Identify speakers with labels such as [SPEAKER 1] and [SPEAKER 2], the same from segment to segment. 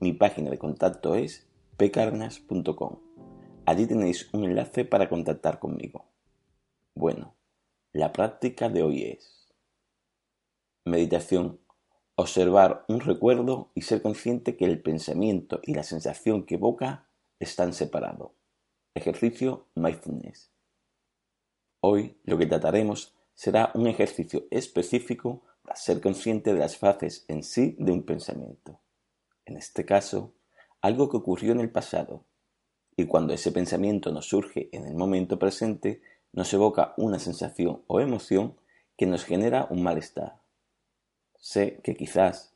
[SPEAKER 1] mi página de contacto es pcarnas.com. Allí tenéis un enlace para contactar conmigo. Bueno, la práctica de hoy es meditación, observar un recuerdo y ser consciente que el pensamiento y la sensación que evoca están separados. Ejercicio mindfulness. Hoy lo que trataremos será un ejercicio específico para ser consciente de las fases en sí de un pensamiento en este caso, algo que ocurrió en el pasado, y cuando ese pensamiento nos surge en el momento presente, nos evoca una sensación o emoción que nos genera un malestar. Sé que quizás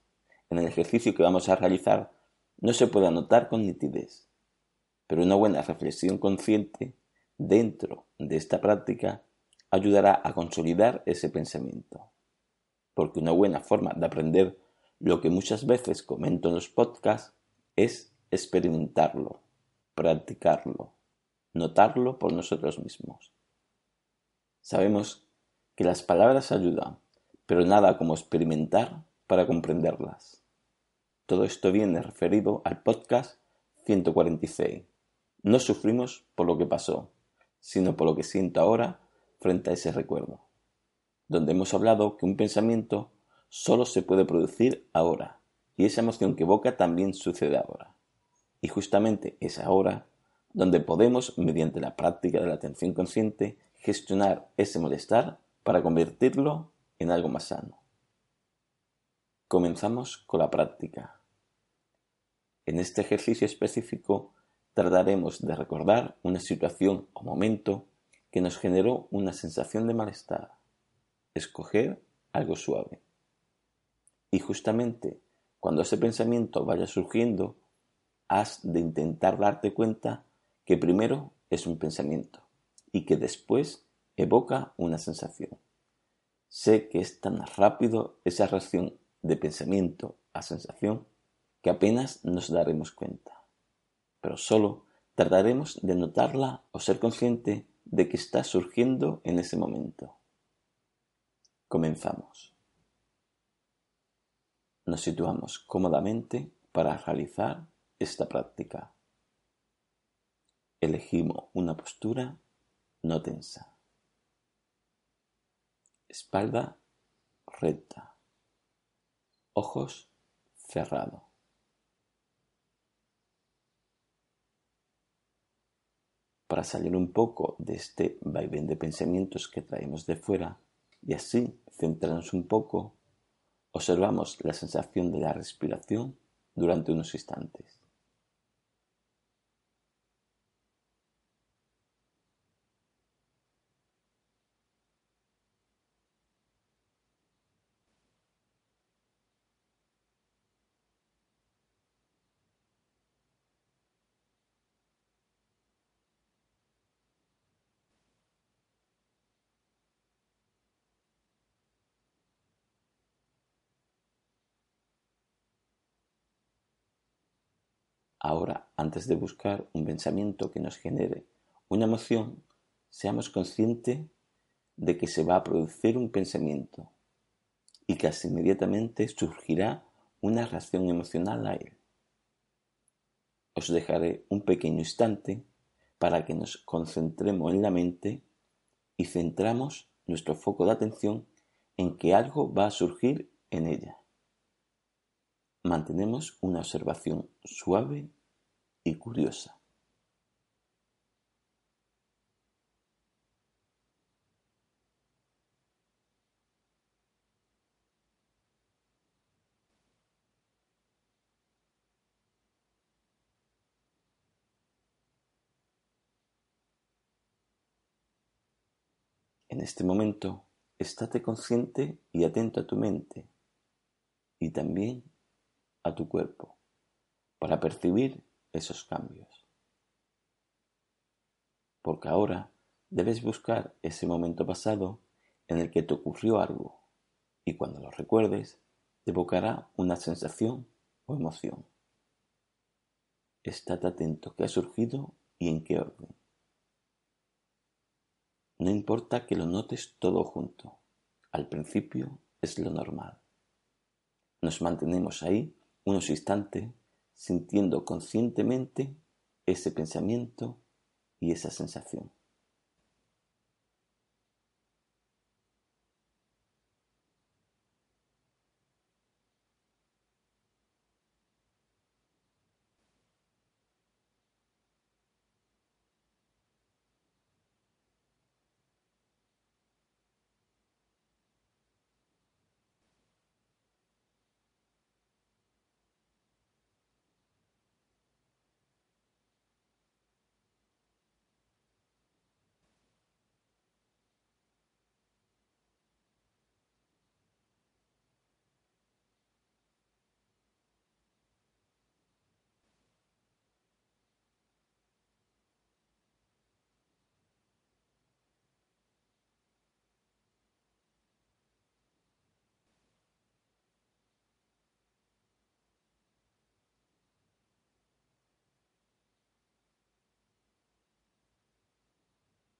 [SPEAKER 1] en el ejercicio que vamos a realizar no se pueda notar con nitidez, pero una buena reflexión consciente dentro de esta práctica ayudará a consolidar ese pensamiento, porque una buena forma de aprender lo que muchas veces comento en los podcasts es experimentarlo, practicarlo, notarlo por nosotros mismos. Sabemos que las palabras ayudan, pero nada como experimentar para comprenderlas. Todo esto viene referido al podcast 146. No sufrimos por lo que pasó, sino por lo que siento ahora frente a ese recuerdo, donde hemos hablado que un pensamiento solo se puede producir ahora, y esa emoción que evoca también sucede ahora. Y justamente es ahora donde podemos, mediante la práctica de la atención consciente, gestionar ese malestar para convertirlo en algo más sano. Comenzamos con la práctica. En este ejercicio específico trataremos de recordar una situación o momento que nos generó una sensación de malestar. Escoger algo suave. Y justamente cuando ese pensamiento vaya surgiendo, has de intentar darte cuenta que primero es un pensamiento y que después evoca una sensación. Sé que es tan rápido esa reacción de pensamiento a sensación que apenas nos daremos cuenta, pero solo tardaremos de notarla o ser consciente de que está surgiendo en ese momento. Comenzamos. Nos situamos cómodamente para realizar esta práctica. Elegimos una postura no tensa. Espalda recta. Ojos cerrados. Para salir un poco de este vaivén de pensamientos que traemos de fuera y así centrarnos un poco Observamos la sensación de la respiración durante unos instantes. Ahora, antes de buscar un pensamiento que nos genere una emoción, seamos conscientes de que se va a producir un pensamiento y casi inmediatamente surgirá una reacción emocional a él. Os dejaré un pequeño instante para que nos concentremos en la mente y centramos nuestro foco de atención en que algo va a surgir en ella. Mantenemos una observación suave y curiosa. En este momento, estate consciente y atento a tu mente y también a tu cuerpo para percibir esos cambios. Porque ahora debes buscar ese momento pasado en el que te ocurrió algo y cuando lo recuerdes evocará una sensación o emoción. Estate atento qué ha surgido y en qué orden. No importa que lo notes todo junto. Al principio es lo normal. Nos mantenemos ahí unos instantes sintiendo conscientemente ese pensamiento y esa sensación.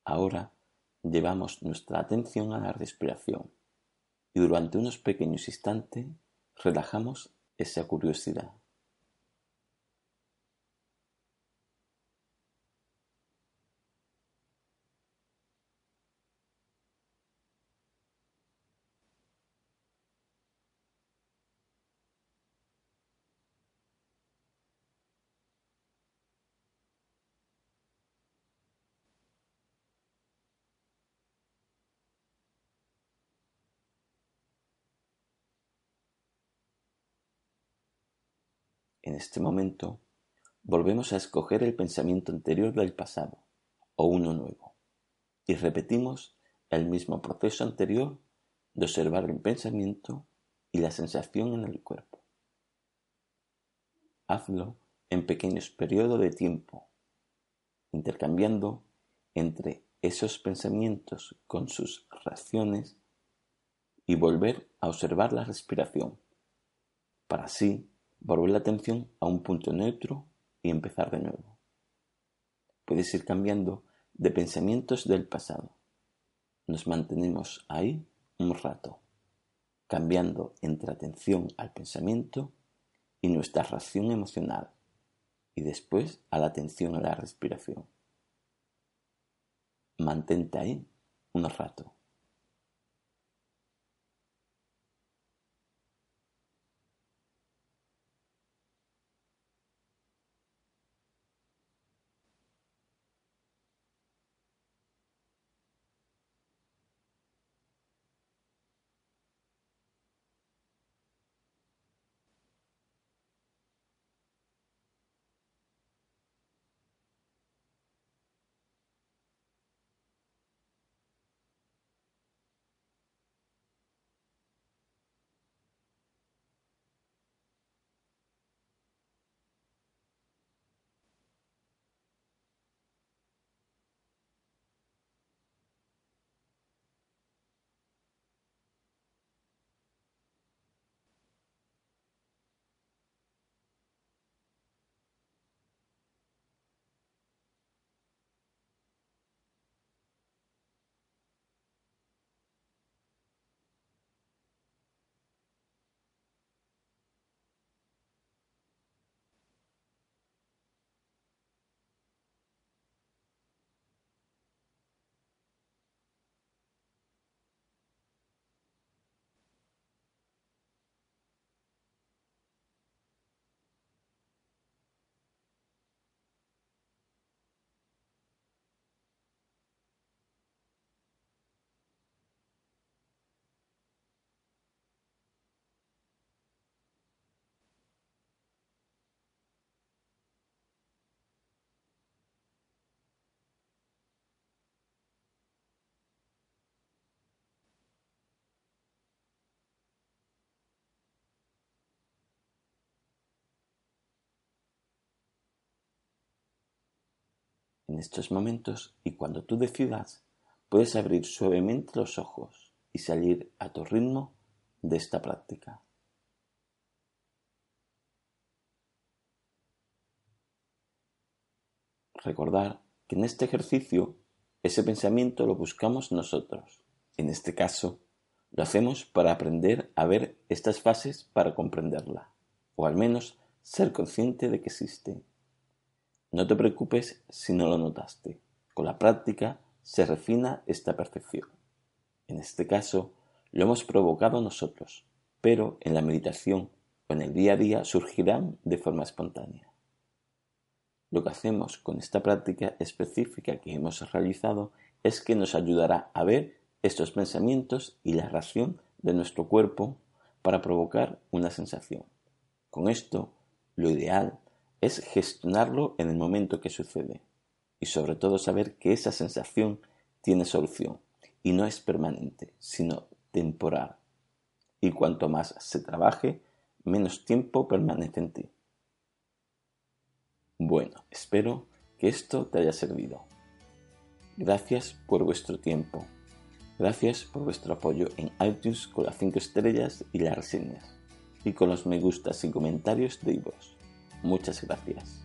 [SPEAKER 1] Ahora llevamos nuestra atención a la respiración y durante unos pequeños instantes relajamos esa curiosidad. En este momento, volvemos a escoger el pensamiento anterior del pasado o uno nuevo y repetimos el mismo proceso anterior de observar el pensamiento y la sensación en el cuerpo. Hazlo en pequeños periodos de tiempo, intercambiando entre esos pensamientos con sus reacciones y volver a observar la respiración, para así volver la atención a un punto neutro y empezar de nuevo. Puedes ir cambiando de pensamientos del pasado. Nos mantenemos ahí un rato, cambiando entre atención al pensamiento y nuestra reacción emocional, y después a la atención a la respiración. Mantente ahí un rato. En estos momentos y cuando tú decidas, puedes abrir suavemente los ojos y salir a tu ritmo de esta práctica. Recordar que en este ejercicio ese pensamiento lo buscamos nosotros. En este caso, lo hacemos para aprender a ver estas fases para comprenderla, o al menos ser consciente de que existe. No te preocupes si no lo notaste. Con la práctica se refina esta percepción. En este caso, lo hemos provocado nosotros, pero en la meditación o en el día a día surgirán de forma espontánea. Lo que hacemos con esta práctica específica que hemos realizado es que nos ayudará a ver estos pensamientos y la reacción de nuestro cuerpo para provocar una sensación. Con esto, lo ideal es gestionarlo en el momento que sucede y sobre todo saber que esa sensación tiene solución y no es permanente, sino temporal. Y cuanto más se trabaje, menos tiempo permanece en ti. Bueno, espero que esto te haya servido. Gracias por vuestro tiempo. Gracias por vuestro apoyo en iTunes con las 5 estrellas y las reseñas. Y con los me gustas y comentarios de vos. Muchas gracias.